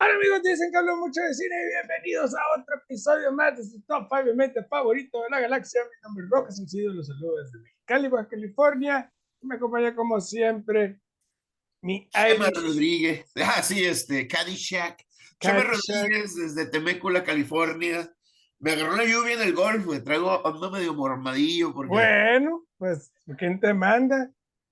Hola amigos, dicen que hablo mucho de cine y bienvenidos a otro episodio más de su top 5 mente favorito de la galaxia. Mi nombre es Rojas Sencillo, los saludo desde Mexicali, Baja California. Me acompaña como siempre mi Irish Rodríguez. Ah, sí, este, Caddyshack. Chema. Rodríguez desde Temécula, California. Me agarró la lluvia en el golf, güey. Traigo ando medio mormadillo porque Bueno, pues, ¿quién te manda?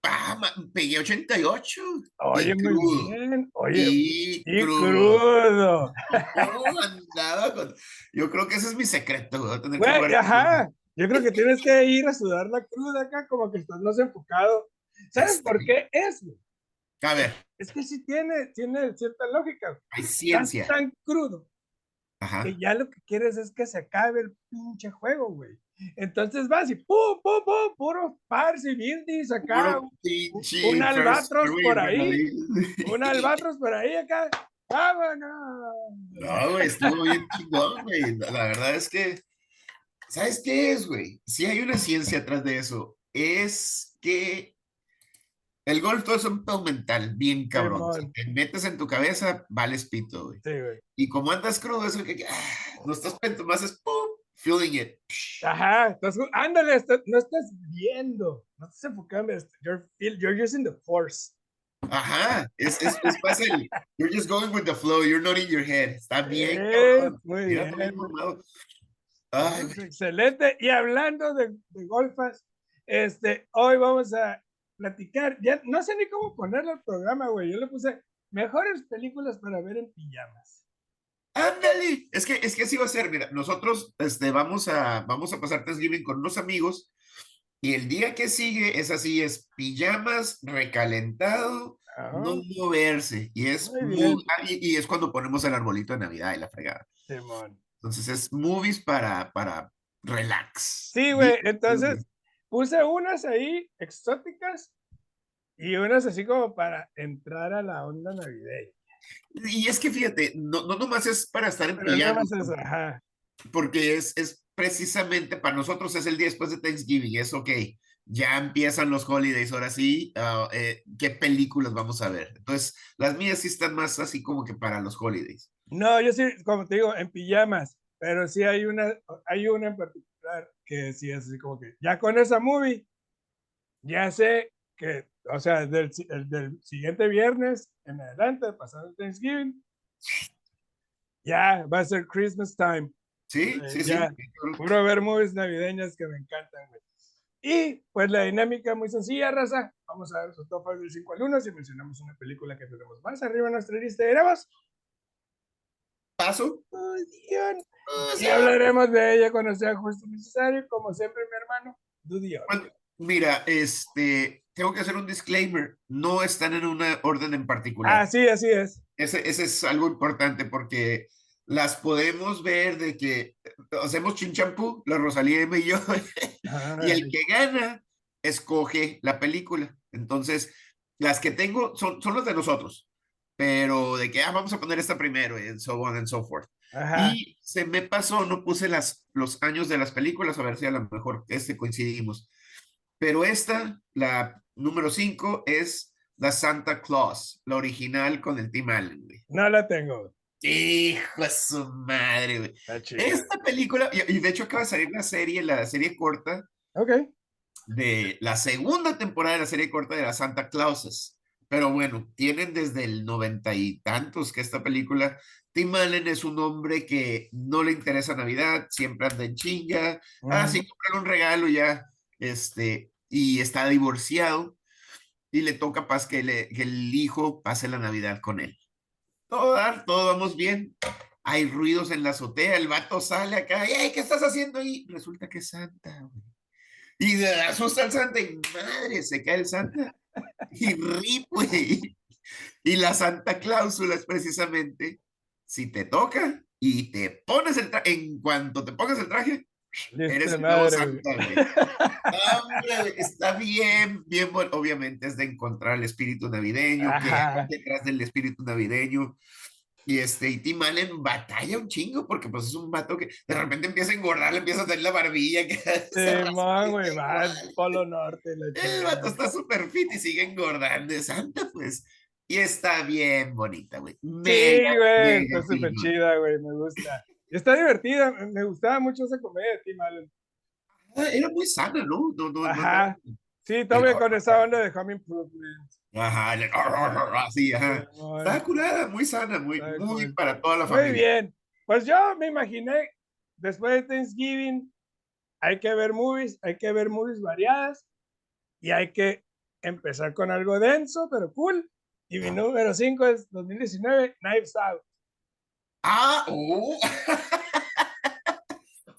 Ah, pegué 88. Oye, muy bien. Oye, Y, y crudo. crudo. Andaba con- Yo creo que ese es mi secreto, güey. guardar- ajá. Yo creo que tienes que ir a sudar la cruda acá, como que estás más enfocado. ¿Sabes por qué es? A ver, Es que sí tiene, tiene cierta lógica. hay Estás ciencia. tan crudo Ajá. que ya lo que quieres es que se acabe el pinche juego, güey. Entonces vas y pum, pum, pum, puro parsi, bildis acá, Puro un albatros por ahí. un albatros por ahí acá. ¡Vámonos! No, güey, estuvo bien chingón, güey. La, verdad es que, ¿sabes qué es, güey? Sí hay una ciencia atrás de eso. Es que el golf todo es un pedo mental, bien cabrón. Si Simón. te metes en tu cabeza, vales pito, güey. Sí, güey. Y como andas crudo, eso que ah, no estás pento, más es pum, feeling it. Ajá, estás, ándale, no estás viendo, no estás enfocando, you're, feel- you're using the force. Ajá, es, es, es el, you're just going with the flow, you're not in your head. Está bien, muy bien. Ay. Excelente. Y hablando de, de golfas, este, hoy vamos a platicar, ya no sé ni cómo ponerle al programa, güey. Yo le puse mejores películas para ver en pijamas. Ándale, es que, es que así va a ser, mira, nosotros este, vamos, a, vamos a pasar Thanksgiving con unos amigos y el día que sigue es así, es pijamas, recalentado, Ah, no moverse y es, Muy ah, y, y es cuando ponemos el arbolito de Navidad y la fregada. Simón. Entonces es movies para, para relax. Sí, güey. Entonces puse unas ahí exóticas y unas así como para entrar a la onda navideña. Y es que fíjate, no, no nomás es para estar más es, ajá. porque es, es precisamente para nosotros es el día después de Thanksgiving, es ok, ya empiezan los holidays, ahora sí, ah, eh, ¿qué películas vamos a ver? Entonces, las mías sí están más así como que para los holidays. No, yo sí, como te digo, en pijamas, pero sí hay una, hay una en particular que sí es así como que, ya con esa movie, ya sé que, o sea, del, del siguiente viernes en adelante, pasando el Thanksgiving, ya va a ser Christmas time. Sí, Eh, sí, sí. Puro ver movies navideñas que me encantan, güey. Y pues la dinámica muy sencilla, raza. Vamos a ver su top 5 del 5 al 1 si mencionamos una película que tenemos más arriba en nuestra lista de grabas. Paso. Ay, Dios. O Y hablaremos de ella cuando sea justo y necesario. Como siempre, mi hermano, honor. bueno, mira, este, tengo que hacer un disclaimer, no están en una orden en particular. Ah, sí, así es. Ese, ese es algo importante porque las podemos ver de que hacemos chinchampú, la Rosalía Emma y yo, y el que gana escoge la película. Entonces, las que tengo son, son las de nosotros, pero de que ah, vamos a poner esta primero, y so on and so forth. Ajá. Y se me pasó, no puse las, los años de las películas, a ver si a lo mejor este coincidimos. Pero esta, la número 5, es la Santa Claus, la original con el Tim Allen, güey. No la tengo. Hijo de su madre, güey. Esta película, y, de hecho acaba de salir la serie, la serie corta Ok. de la segunda temporada de la serie corta de las Santa Clauses. Pero bueno, tienen desde el noventa y tantos que esta película. Tim Allen es un hombre que no le interesa Navidad, siempre anda en chinga. Ah, Mm, sí, comprar un regalo ya, este, y está divorciado. Y le toca paz que, le- que el hijo pase la Navidad con él. Todo, dar, todo vamos bien. Hay ruidos en la azotea, el vato sale acá, ¡Ey, ¿qué estás haciendo ahí? Resulta que es Santa, güey. Y asusta al Santa y madre, se cae el Santa. Y rip, güey. Y la Santa Cláusula es precisamente, si te toca y te pones el traje, en cuanto te pongas el traje, listo, eres el nuevo. Santa, güey. Hombre, está bien, bien, bueno. Obviamente es de encontrar el espíritu navideño, que Ajá. hay detrás del espíritu navideño. Y este, y Tim Allen batalla un chingo porque pues es un vato que de repente empieza a engordar, le empieza a hacer la barbilla. Que Simón, y güey, va. Polo Norte. El vato está súper fit y sigue engordando. Es Santa, pues. Y está bien bonita, güey. Sí, güey, está súper chida, güey, me gusta. Está divertida, me- me gustaba mucho esa comedia de Tim Allen. Era muy sana, ¿no? No, no, Ajá. no. Sí, todavía con esa onda de Home Improvement. Ajá, le- así, ajá. Está curada, muy sana, muy, muy para toda la Muy familia. bien. Pues yo me imaginé, después de Thanksgiving, hay que ver movies, hay que ver movies variadas y hay que empezar con algo denso, pero cool. Y mi número 5 es 2019, Knives Out. Ah, oh.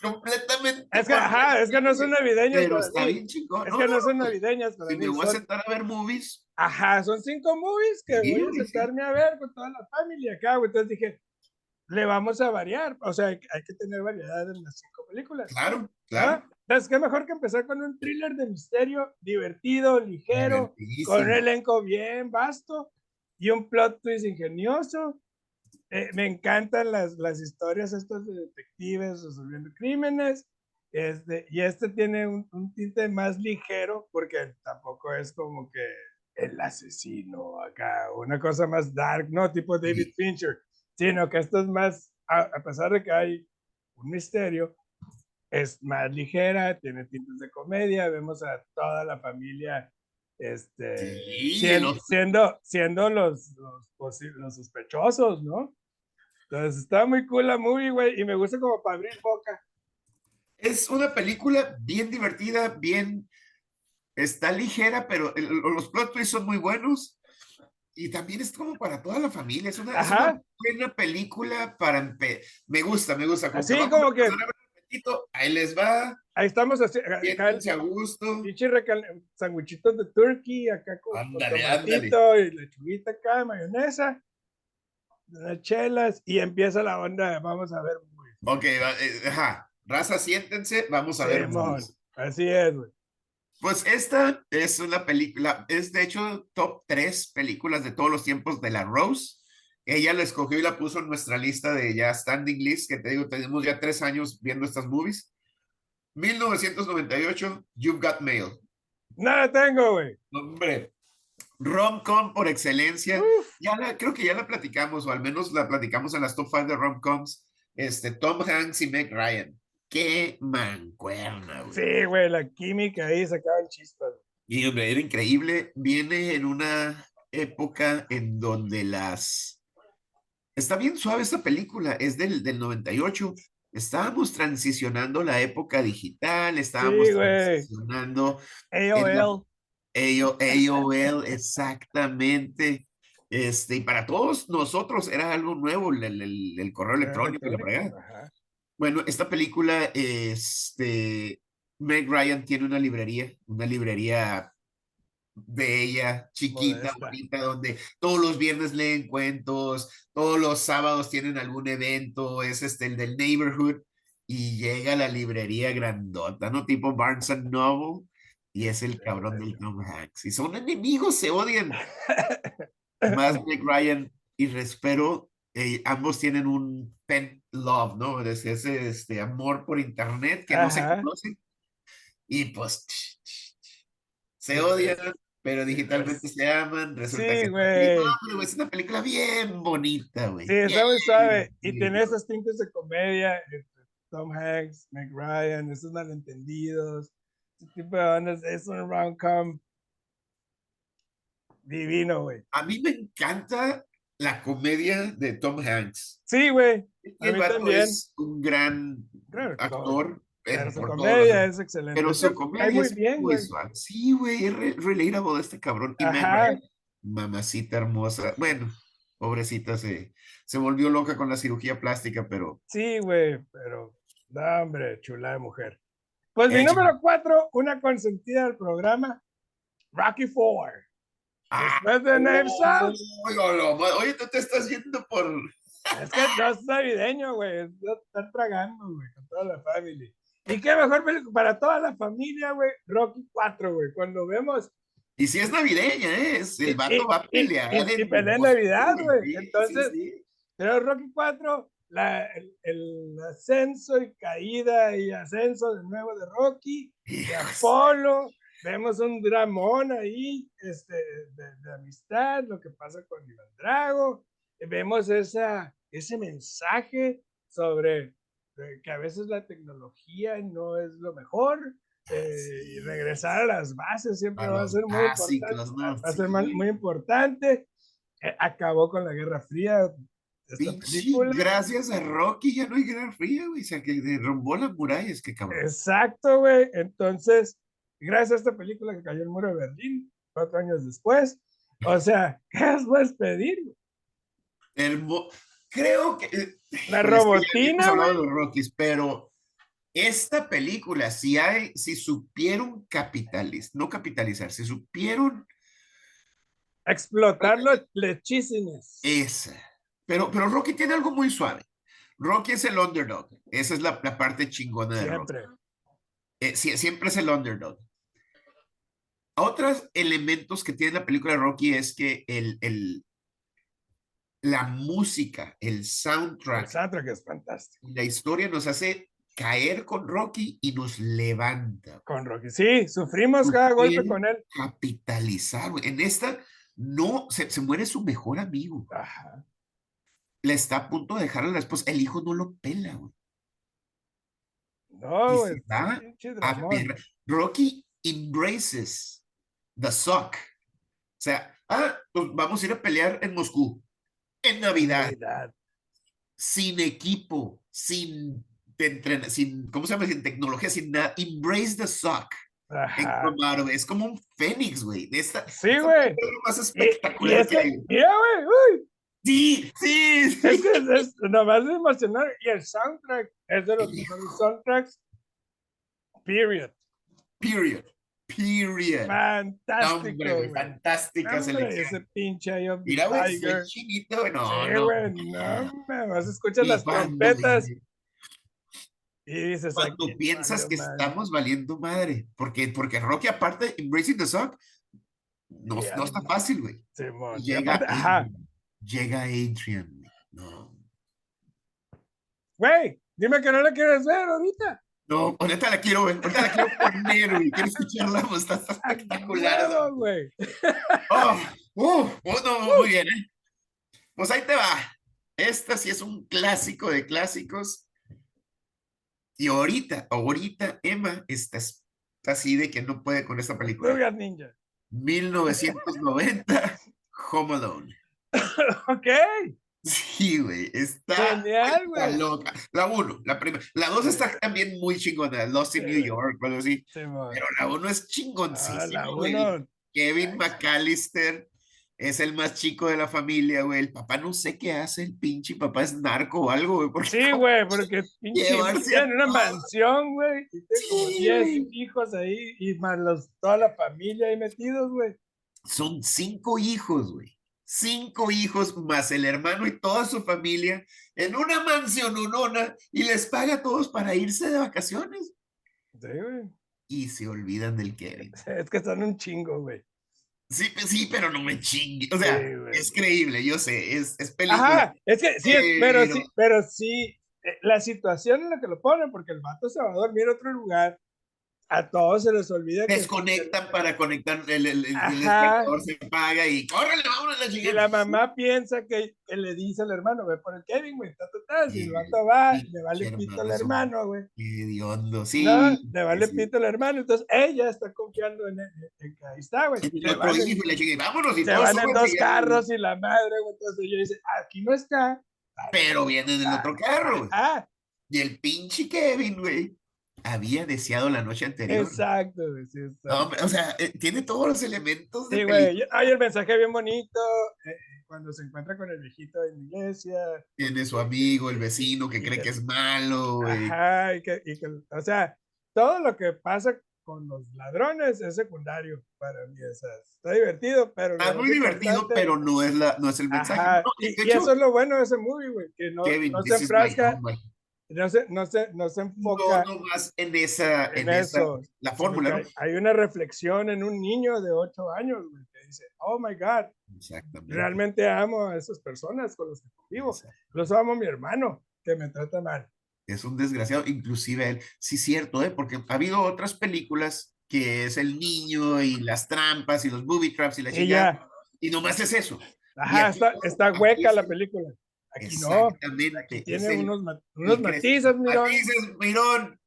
Completamente. Es que, ajá, es que no son navideños. Pero está mí. bien chingón. Es No, que no no, son no, navideñas para Si mí. me voy a son- sentar a ver movies, Ajá, son cinco movies que Sí, voy a güey, sí. sentarme a ver con toda la familia acá, güey. Entonces dije, le vamos a variar. O sea, hay, hay que tener variedad en las cinco películas. claro, claro. ¿ah? Entonces, qué mejor que empezar con un thriller de misterio divertido, ligero, con un elenco bien vasto y un plot twist ingenioso. Eh, me encantan las, las historias estas de detectives resolviendo crímenes. Este, y este tiene un, un tinte más ligero porque tampoco es como que el asesino acá, una cosa más dark, no tipo David Fincher, sino que esto es más, a, a pesar de que hay un misterio, es más ligera, tiene tintes de comedia, vemos a toda la familia este, Sí, sien- los- siendo, siendo los, los, los sospechosos, ¿no? Entonces está muy cool la movie, güey, y me gusta como para abrir boca. Es una película bien divertida, bien. Está ligera, pero el- los plot twists son muy buenos. Y también es como para toda la familia. Es una, es una buena película para. Me gusta, me gusta. Así vamos como que- ver ratito, Ahí les va. Ahí estamos Siéntense a gusto. sandwichitos de turkey, acá con, con Ándale, ándale. tomatito y lechuguita acá, mayonesa, unas chelas, y empieza la onda, vamos a ver movies. Ok, eh, ajá. Raza, siéntense. Vamos a ver. Simón, movies. así es, güey. Pues esta es una película, es de hecho top tres películas de todos los tiempos de la Rose. Ella la escogió y la puso en nuestra lista de ya standing list, que te digo, tenemos ya tres años viendo estas movies. 1998, You've Got Mail. Nada tengo, güey. Hombre, rom-com por excelencia. Uf, Ya la, creo que ya la platicamos, o al menos la platicamos en las top five de rom-coms. Este, Tom Hanks y Meg Ryan. Qué mancuerna, güey. Sí, güey, la química ahí sacaban chispas. Y hombre, era increíble. Viene en una época en donde las... Está bien suave esta película, es del, del 98. Estábamos transicionando la época digital, estábamos Sí, transicionando AOL. AO AOL, exactamente. Este, y para todos nosotros era algo nuevo el, el- correo electrónico la. Bueno, esta película, este, Meg Ryan tiene una librería, una librería bella, chiquita, Modesta. bonita, donde todos los viernes leen cuentos, todos los sábados tienen algún evento, es este el del neighborhood, y llega a la librería grandota, ¿no? Tipo Barnes and Noble, y es el cabrón del Tom Hanks. Y son enemigos, se odian. Más Meg Ryan y Respero, eh, ambos tienen un pen love, ¿no? Es ese este, amor por internet que no se conocen. Y pues se odian. Pero digitalmente se aman. Resulta Sí, güey. es una película bien bonita, güey. Sí, está muy suave. Y tiene esos tintes de comedia. entre Tom Hanks, Meg Ryan, esos malentendidos. Ese tipo de ondas. Es un rom-com divino, güey. A mí me encanta la comedia de Tom Hanks. Sí, güey. A El mí también. es un gran actor. Pero su comedia es excelente. Pero su comedia muy es bien, muy güey. suave. Sí, güey, es re- relatable este cabrón. Y Ajá. Mamacita hermosa. Bueno, pobrecita, se, se volvió loca con la cirugía plástica, pero Sí, güey, pero, no, hombre, chula de mujer. Pues mi número cuatro, una consentida del programa, Rocky Four. ¡Ah! Después de Knives Out, Oye, tú te estás yendo por. es que no es navideño, güey, es de estar tragando, güey, con toda la familia. Y qué mejor película para toda la familia, güey, Rocky 4, güey, cuando vemos, Y si es navideña, ¿eh? Es- Y- El vato y- va a y- pelear. y- en y pelea en Navidad, güey. sí, sí, Entonces, sí. pero Rocky 4, la, el, el ascenso y caída y ascenso de nuevo de Rocky, de Apolo, vemos un dramón ahí, este, de, amistad, lo que pasa con Iván Drago, vemos esa, ese mensaje sobre que a veces la tecnología no es lo mejor, eh, y regresar a las bases siempre va a ser muy importante. Va a ser muy importante. Eh, acabó con la Guerra Fría. gracias a Rocky ya no hay Guerra Fría, güey. Que derrumbó las murallas, que cabrón. Exacto, güey. Entonces, gracias a esta película que cayó el muro de Berlín, cuatro años después. O sea, ¿qué más puedes pedir? Creo que. La robotina. de los Rockies, pero esta película, si hay, si supieron capitalizar, no capitalizar, si supieron explotar los lechísimos. Esa. Pero, pero Rocky tiene algo muy suave. Rocky es el underdog. Esa es la, parte chingona de siempre. Rocky. Eh, siempre es el underdog. Otros elementos que tiene la película de Rocky es que el, el, la música, el soundtrack. El soundtrack es fantástico. La historia nos hace caer con Rocky y nos levanta. Con Rocky, sí, sufrimos cada golpe con él. Capitalizar, en esta no, se, muere su mejor amigo. Le está a punto de dejar a la esposa, el hijo no lo pela, güey. No, güey. Rocky embraces the suck. O sea, ah, pues vamos a ir a pelear en Moscú, en Navidad. Navidad. Sin equipo, sin sin, ¿cómo se llama? Sin tecnología, sin nada. Embrace the suck. Es como un fénix, güey. sí, güey. Es lo más espectacular que hay. güey. Sí, sí. Es que es, nomás es emocionar. Y el soundtrack es de los mejores soundtracks. Period. Period. Period. Fantástico. Hombre, fantástica selección. Ese pinche Mira, güey, chinito. No, sí, no. Güey, no, me vas a escuchar las trompetas. Y Cuando piensas que estamos valiendo madre, porque, porque Rocky aparte, Embracing the Suck, no, no está fácil, güey. llega, llega Adrian, no. Güey, dime que no la quieres ver ahorita. No, ahorita la quiero ahorita la quiero poner, güey. Quiero escucharla, pues, está, espectacular. güey. Oh, uh, oh, no, muy bien, ¿eh? Pues ahí te va. Esta sí es un clásico de clásicos y ahorita, ahorita Emma está, así de que no puede con esta película. Ninja. 1990, Home Alone. ok. Sí, güey, está, Genial, güey. loca. La uno, la primera. La dos está también muy chingona, Lost in New York, algo así. pero la uno es chingoncísima, ah, Kevin McAllister es el más chico de la familia, güey. El papá no sé qué hace, el pinche papá es narco o algo, güey. Sí, güey, porque pinche en una mansión, güey. Y tengo 10 hijos ahí y más los, toda la familia ahí metidos, güey. Son cinco hijos, güey. Cinco hijos más el hermano y toda su familia en una mansión unona y les paga a todos para irse de vacaciones. Sí, güey. Y se olvidan del Kevin. Es que son un chingo, güey. Sí, sí, pero no me chingue. O sea, es creíble, yo sé, es, es película. Ajá, es que sí, pero, sí, pero sí, eh, la situación en la que lo ponen, porque el vato se va a dormir en otro lugar a todos se les olvida desconectan para conectar el, el, el, se paga y córrele vámonos la y la mamá piensa que, que, le dice al hermano ve por el Kevin güey total y el vato va le vale pito al hermano güey hediondo sí no, le vale pito al hermano entonces ella está confiando en, en, que ahí está güey. Y le vámonos y se van en dos carros y la madre güey entonces ella dice aquí no está pero viene en el otro carro ah y el pinche Kevin güey había deseado la noche anterior. Exacto, sí, o sea, eh, tiene todos los elementos. Sí, güey. Hay el mensaje bien bonito. Eh, cuando se encuentra con el viejito en la iglesia. Tiene su amigo, el vecino, que cree que, es malo. Ajá, y que, y que, o sea, todo lo que pasa con los ladrones es secundario para mí. está divertido, pero. Está muy divertido, pero no es, la, no es el mensaje. y, eso es lo bueno de ese movie, güey, que no, no se enfrasca no se, no se, no se enfoca no, más en esa, en, eso, la fórmula. Hay, una reflexión en un niño de 8 años que dice, oh my God, realmente amo a esas personas con las que convivo. Los amo a mi hermano que me trata mal. Es un desgraciado, inclusive él. Sí, cierto, ¿eh? porque ha habido otras películas que es el niño y las trampas y los booby traps y la ya. Y nomás es eso. Ajá, aquí está, no, está hueca la película. Aquí no. Aquí tiene el- unos, unos matices, mira. Aquí dices, mirón,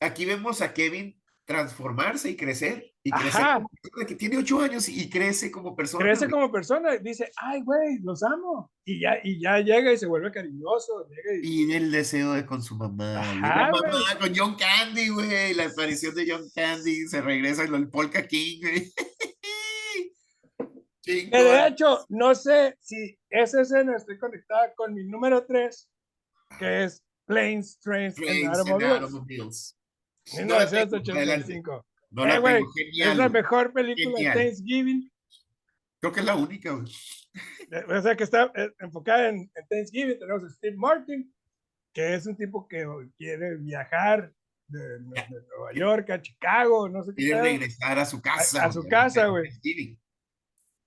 aquí vemos a Kevin transformarse y crecer. Y crecer Ajá. como persona, que tiene ocho años y crece como persona. Crece güey. como persona, dice, ay, güey, los amo. Y ya, y ya llega y se vuelve cariñoso. llega y- Y el deseo de con su mamá. Ajá, mamá con John Candy, güey. La aparición de John Candy. Se regresa el Polka King, güey. Que de hecho, no sé si esa escena está conectada con mi número 3, que es Planes, Trains Trains and Automobiles, Automobiles. No la tengo, adelante. 1985. No Eh, genial. Es la mejor película Genial. de Thanksgiving. Creo que es la única, güey. eh, O sea, que está eh, enfocada en, en Thanksgiving. Tenemos a Steve Martin, que es un tipo que quiere viajar de, de Nueva York a Chicago, no sé qué. Quiere regresar a su casa. a su casa, güey.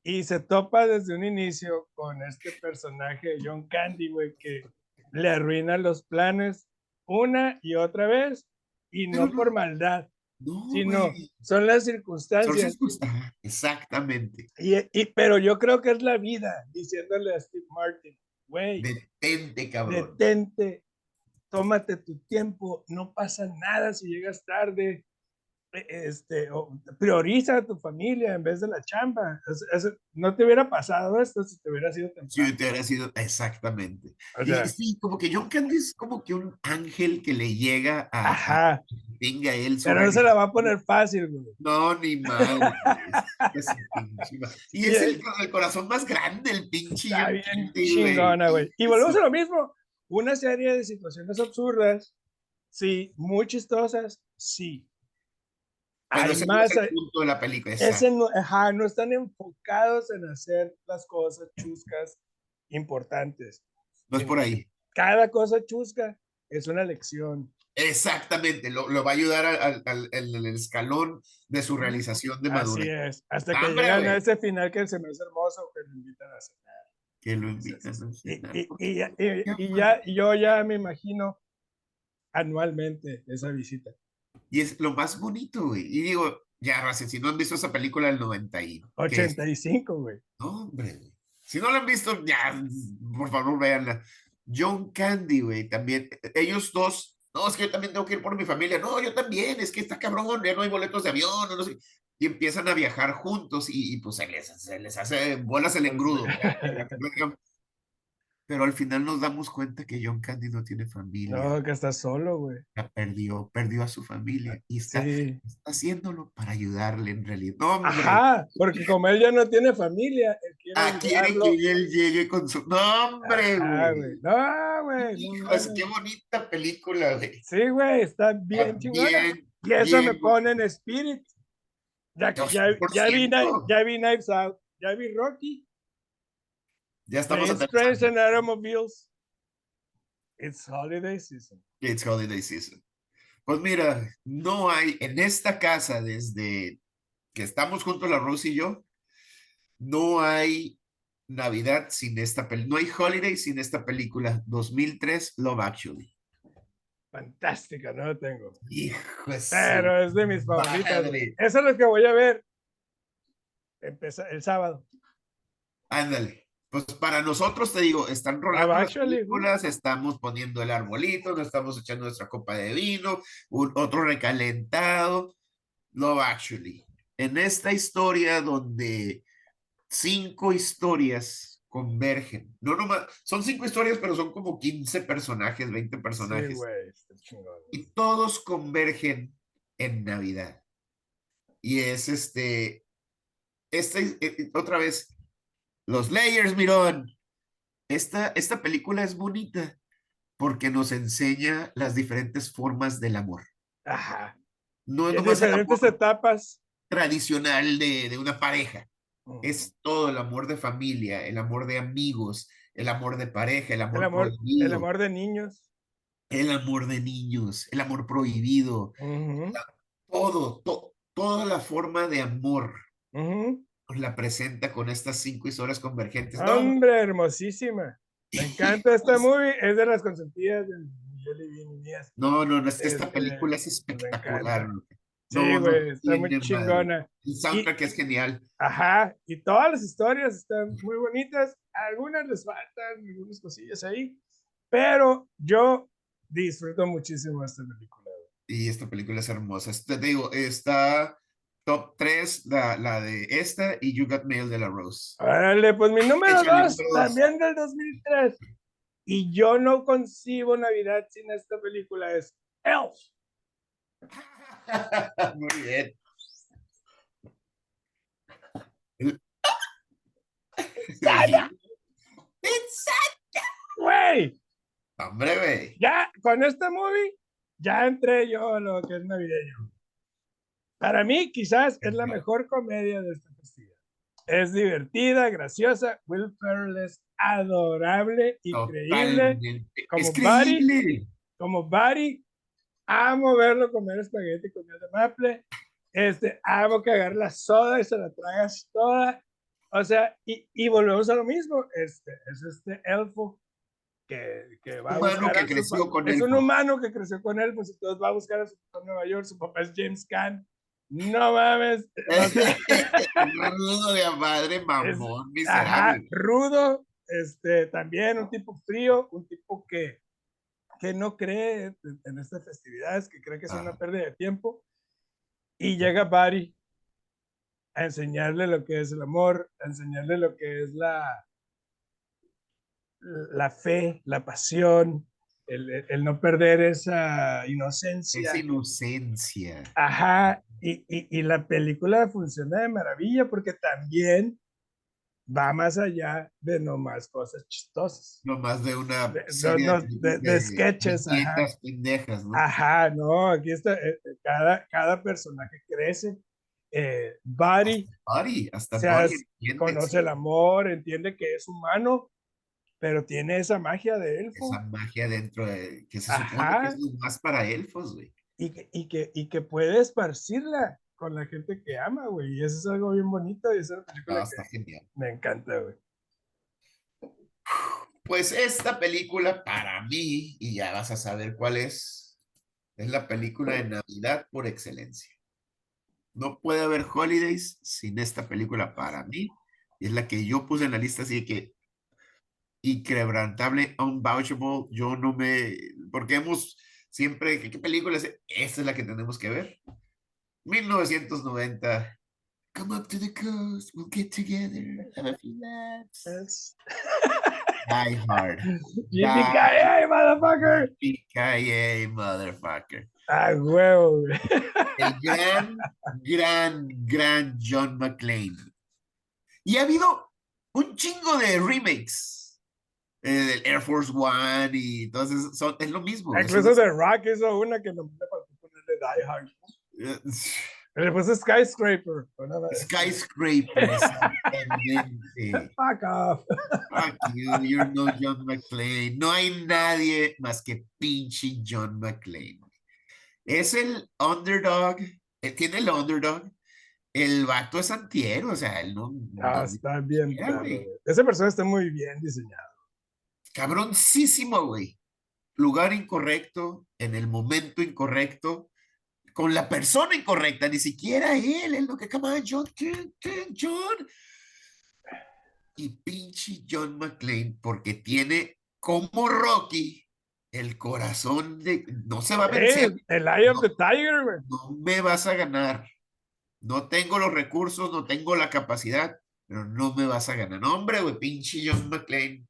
Y se topa desde un inicio con este personaje de John Candy, güey, que le arruina los planes una y otra vez, y no por maldad, No, sino güey. son las Son circunstancias. circunstancias. Exactamente. Y, y- pero yo creo que es la vida, diciéndole a Steve Martin, güey, Detente, cabrón. detente, tómate tu tiempo, no pasa nada si llegas tarde, este, o prioriza a tu familia en vez de la chamba. Es- es- no te hubiera pasado esto si te hubiera sido Si temprano. te hubiera sido exactamente. O Y sea, sí, como que John Candy es como que un ángel que le llega a, ajá, que tenga él pero no se la va a poner fácil, güey. No, ni mal. güey. Es- y es el, el corazón más grande, el pinche Está bien Candy, chingona, güey. Y volvemos a lo mismo. Una serie de situaciones absurdas, sí, muy chistosas, sí. Ese no es el hay- punto de la película. ese no, ajá, no están enfocados en hacer las cosas chuscas importantes. No es por ahí. Cada cosa chusca es una lección. Exactamente, lo, lo va a ayudar al, al- al- al- al escalón de su realización de Así madurez. es. Hasta que Hombre, llegan a ese final que se me hace hermoso, que lo invitan a cenar. Que lo invitan Y, final, y- y y- y ya- y yo ya me imagino anualmente esa visita. Y es lo más bonito, güey. Y digo, ya, Race, si no han visto esa película del 90 y... ¿qué es? 85, güey. No, hombre, güey. Si no la han visto, ya, por favor, véanla. John Candy, güey, también. Ellos dos, no, es que yo también tengo que ir por mi familia. No, yo también, es que está cabrón, ya no hay boletos de avión, no sé. Y empiezan a viajar juntos y, y, pues se les, se les hace bolas el engrudo. Pero al final nos damos cuenta que John Candy no tiene familia. No, que está solo, güey. La perdió, perdió a su familia y está, Sí. está haciéndolo para ayudarle en realidad. No, hombre. Ajá, porque como él ya no tiene familia, él quiere Ah, quiere que él llegue con su. ¡No, hombre, Ajá, güey! No, güey. no qué bonita película, güey. Sí, güey, está bien chingona. Bien, Y eso me pone en spirit. Ya, ya, ya, vi, ya vi Knives Out, ya vi Rocky, Ya estamos aterrizando. Trains and Automobiles. It's holiday season. It's holiday season. Pues mira, no hay en esta casa desde que estamos juntos la Rose y yo, no hay Navidad sin esta película, no hay holiday sin esta película 2003 Love Actually. Fantástica, no lo tengo. Hijo Pero es de mis favoritas. güey. madre. Esa es la que voy a ver empeza- el sábado. Ándale. Pues para nosotros, te digo, están rolando las películas, estamos poniendo el arbolito, nos estamos echando nuestra copa de vino, un- otro recalentado. Love Actually. En esta historia donde cinco historias convergen. No nomás, son cinco historias, pero son como 15 personajes, 20 Sí, personajes. está chingón. y todos convergen en Navidad. Y es este, este, eh, eh, otra vez, los layers, mirón. Esta, esta película es bonita porque nos enseña las diferentes formas del amor. Ajá. No es diferentes etapas. tradicional de, de una pareja, es todo el amor de familia, el amor de amigos, el amor de pareja, el amor, el amor, el prohibido, amor de niños. el amor de niños, el amor prohibido, todo, to- toda la forma de amor ujú. Nos la presenta con estas cinco historias convergentes. No, Hombre, hermosísima. Me encanta esta movie. Es de las consentidas de Miguel y mías. no, no, no, es que esta Este, película es espectacular. Sí, No, no güey, está muy madre. chingona. El soundtrack es genial. Ajá, y todas las historias están muy bonitas. Algunas les faltan algunas cosillas ahí, pero yo disfruto muchísimo esta película. güey. Y esta película es hermosa. Este, Te digo, está top 3, la, la de esta y You Got Mail de la Rose. Órale, pues mi número Échale, dos, número dos. también del 2003. Y yo no concibo Navidad sin esta película, es Elf. Muy bien. It's Güey, Hombre, güey. ya con esta movie, ya entré yo a lo que es navideño. Para mí, quizás es la mejor comedia de esta festividad. Es divertida, graciosa. Will Ferrell es adorable, increíble. Totalmente. como Es Barry. Como Barry, amo verlo comer espagueti con miel de maple. Este, amo cagar la soda y se la tragas toda. O sea, y, y volvemos a lo mismo. Este, es este elfo que, que va a Humano buscar que a su creció con Es un humano que creció con él, pues entonces va a buscar a su papá en Nueva York. Su papá es James Caan. No mames. Rudo de madre, mamón, Ajá, miserable. rudo, este, también un tipo frío, un tipo que, que no cree en, en estas festividades, que cree que es una pérdida de tiempo. Y llega Barry a enseñarle lo que es el amor, a enseñarle lo que es la, la fe, la pasión, el, el- no perder esa inocencia. Esa inocencia. Ajá, y, y, y la película funciona de maravilla porque también va más allá de nomás cosas chistosas. No más de una De- serie no, de- de sketches, ajá. pendejas, ¿no? Ajá, no, aquí está, eh, eh, cada, cada personaje crece. Eh, Buddy, hasta Buddy hace- entiende conoce el amor, entiende que es humano, pero tiene esa magia de elfo. esa magia dentro de que se supone que es más para elfos, güey. y que, y que, y que puede esparcirla con la gente que ama, güey. Y eso es algo bien bonito y es una película Ah, que está genial. me encanta, güey. Pues esta película para mí, y ya vas a saber cuál es, es la película de Navidad por excelencia. No puede haber holidays sin esta película para mí. y Es la que yo puse en la lista, así que inquebrantable, unvouchable. Yo no me, porque hemos siempre, ¿qué, qué película es? Esta es la que tenemos que ver. 1990. Come up to the coast, we'll get together, have a few laughs. Die Hard. ¡Yippee-ki-yay, motherfucker! PKA, motherfucker. ¡Ah, huevo! El gran, gran, gran John McClane. Y ha habido un chingo de remakes. Eh, del Air Force One y entonces son, es lo mismo. Incluso The Rock hizo una que no me faltó ponerle Die Hard. eh, Le puse Skyscraper. de. Skyscraper, exactamente. Fuck off. Fuck you, you're no John McClane. No hay nadie más que pinche John McClane. Es el underdog, eh, tiene el underdog. El vato es antihéroe, o sea, él no. Ah, no- está bien. Claro. Ese personaje está muy bien diseñado. Cabroncísimo, güey. Lugar incorrecto, en el momento incorrecto, con la persona incorrecta, ni siquiera él, él lo que on, John, ¿qué, qué, John? Y pinche John McClane, porque tiene como Rocky el corazón de, no se va a vencer, el Eye of the Tiger, güey. no me vas a ganar. No tengo los recursos, no tengo la capacidad, pero no me vas a ganar. No, hombre, güey, pinche John McClane.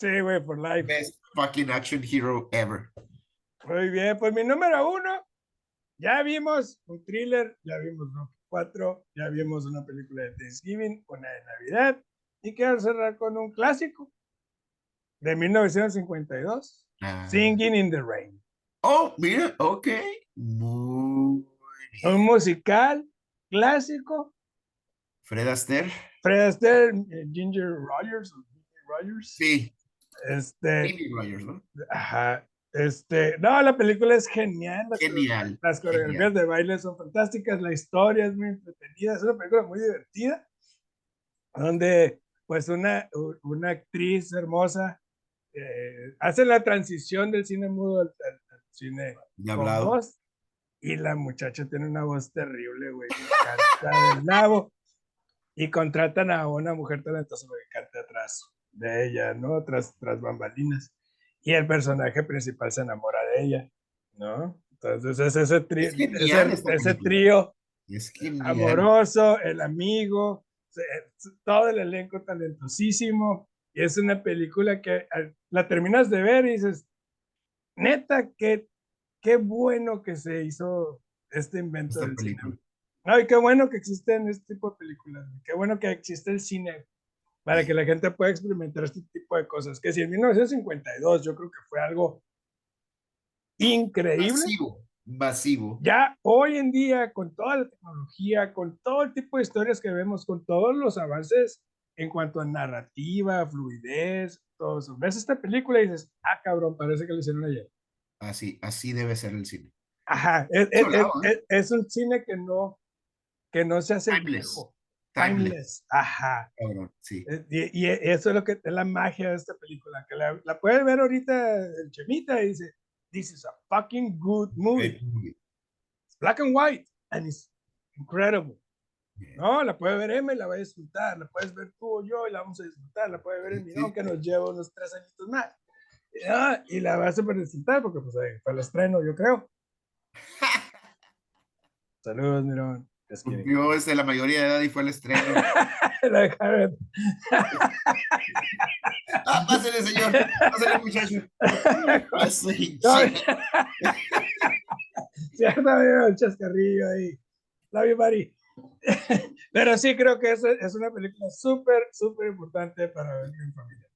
Sí, güey, por life. best fucking action hero ever. Muy bien, pues mi número uno, ya vimos un thriller, ya vimos Rocky 4, ya vimos una película de Thanksgiving, una de Navidad, y quiero cerrar con un clásico de 1952, Ah. Singing in the Rain. Oh, mira, ok. Muy Un musical clásico, Fred Astaire. Fred Astaire, eh, Ginger Rogers, Ginger Rogers, Sí, este, Rogers, ¿no? ajá, este, no, la película es genial, las Genial. Las coreografías de baile son fantásticas, la historia es muy entretenida, es una película muy divertida, donde pues una, una actriz hermosa eh, hace la transición del cine mudo al, al- al cine Ya con hablado. voz, Y la muchacha tiene una voz terrible, güey. Canta del nabo. Y contratan a una mujer talentosa que cante atrás de ella, ¿no? Tras, tras bambalinas. Y el personaje principal se enamora de ella, ¿no? Entonces es ese, trío, ese, ese trío Es amoroso, el amigo, todo el elenco talentosísimo. Y es una película que la terminas de ver y dices, neta, qué, qué bueno que se hizo este invento del cine. Ay, qué bueno que existen este tipo de películas. Qué bueno que existe el cine para que la gente pueda experimentar este tipo de cosas. Que si en 1952 yo creo que fue algo increíble. Masivo, masivo. Ya hoy en día, con toda la tecnología, con todo el tipo de historias que vemos, con todos los avances en cuanto a narrativa, fluidez, todo eso. Ves esta película y dices, ah, cabrón, parece que lo hicieron ayer. Así, así debe ser el cine. Ajá, es, es, es, es un cine que no, que no se hace viejo. Timeless. Ajá. Cabrón, sí. Eh, Y, y eso es lo que es la magia de esta película, que la, la puede ver ahorita el Chemita y dice, this is a fucking good movie. It's black and white and it's incredible. No, la puede ver Emma y la va a disfrutar, la puedes ver tú o yo y la vamos a disfrutar, la puede ver el. Mirón que nos lleva unos tres añitos más. Ah, y la vas a disfrutar porque pues fue el estreno, yo creo. Saludos, Mirón. Cumplió este, la mayoría de edad y fue el estreno. La dejaron. Ah, pásale, señor. Pásale, muchacho. Chica. Cierto, el chascarrillo ahí. Love you, buddy. Pero sí creo que es, es una película súper, súper importante para ver en familia.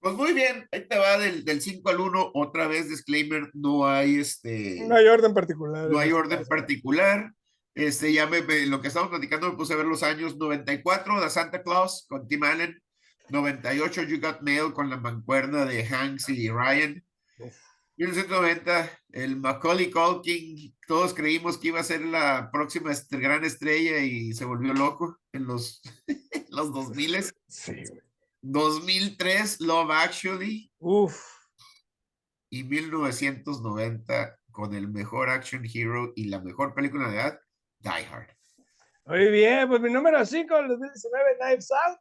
Pues muy bien, ahí te va del, del 5 al 1. Otra vez, disclaimer, no hay este. No hay orden particular. no hay en orden particular. Este, ya me, me- lo que estamos platicando me puse a ver los años 94, The Santa Claus con Tim Allen, 98, You Got Mail con la mancuerna de Hanks y Ryan, Uf. 1990, el Macaulay Culkin, todos creímos que iba a ser la próxima gran estrella y se volvió loco en los, los 2000 Sí, güey. 2003, Love Actually, Uf. y 1990 con el mejor action hero y la mejor película de edad, Die Hard. Muy bien, pues mi número 5 del 2019, Knives Out.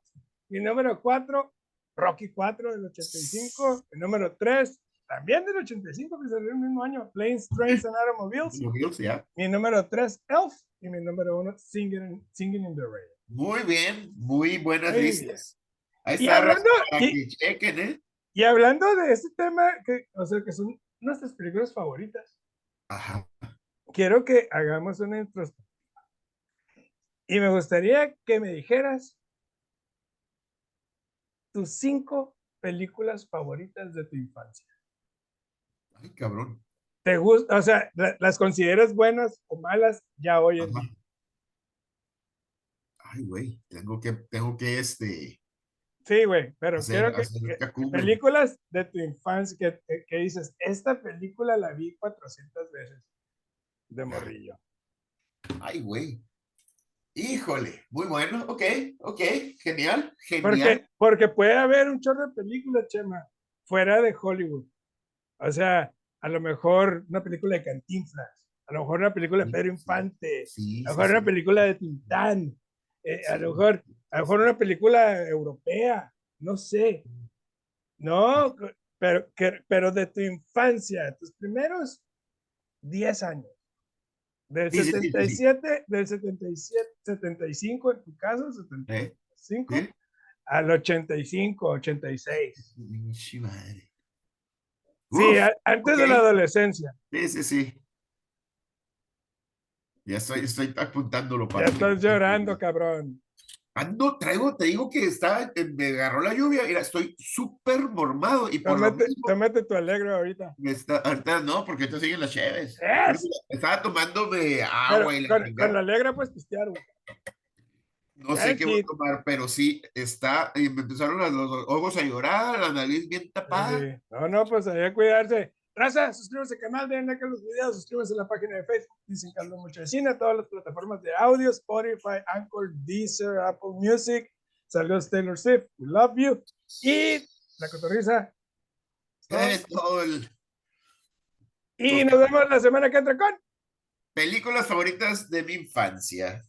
Mi número 4, Rocky 4 del 85. Mi número 3, también del 85, que salió el mismo año, Planes, Trains and Automobiles. Bills, ya. Mi número 3, Elf. Y mi número 1, Singing, Singing in the Rain. Muy bien, muy buenas Muy listas. Ahí Y está, hablando- para y- que chequen, ¿eh? Y hablando de este tema, que, o sea, que son nuestras películas favoritas, Ajá. quiero que hagamos una introspectiva. Y me gustaría que me dijeras tus cinco películas favoritas de tu infancia. Ay, cabrón. ¿Te gusta? O sea, la- ¿las consideras buenas o malas ya hoy en día? Ay, güey, tengo que, tengo que, este, Sí, güey, pero hacer, quiero que, hacer que- cacumbre. películas de tu infancia que, que- que dices, esta película la vi 400 veces de morrillo. Ay, güey. Híjole, muy bueno, ok, ok, genial, genial. Porque, porque puede haber un chorro de películas, Chema, fuera de Hollywood. O sea, a lo mejor una película de Cantinflas, a lo mejor una película de Pedro. Infante, Sí, a lo sí, mejor una película de Tintán, eh, a lo mejor, a lo mejor una película europea, no sé. No, pero, que- pero de tu infancia, tus primeros 10 años. Del Sí, sí, sí. 77, del 77, 75 en tu caso, 75, Sí. al 85, 86. Pinche madre. Sí, a- antes de la adolescencia. sí, sí, sí. Ya estoy, estoy apuntándolo para Ya que- estás llorando, cabrón. Ando, traigo, te digo que está, eh, me agarró la lluvia, mira, estoy súper mormado y por lo Tómate, mismo tómate tu alegro ahorita. está, ahorita no, porque te siguen las cheves. ¡Es! Estaba tomándome Pero agua y la con, con la alegra puedes pistear, güey. No sé qué voy a tomar, pero sí está, y me empezaron los, los ojos a llorar, la nariz bien tapada. Sí. No, no, pues hay que cuidarse. Raza, suscríbanse al canal, den like a los videos, suscríbanse a la página de Facebook, dicen Carlos Mucho de Cine, a todas las plataformas de audio, Spotify, Anchor, Deezer, Apple Music. Saludos Taylor Swift, we love you. Y la cotorriza. Eh, todo el, Y nos vemos la semana que entra con Películas favoritas de mi infancia.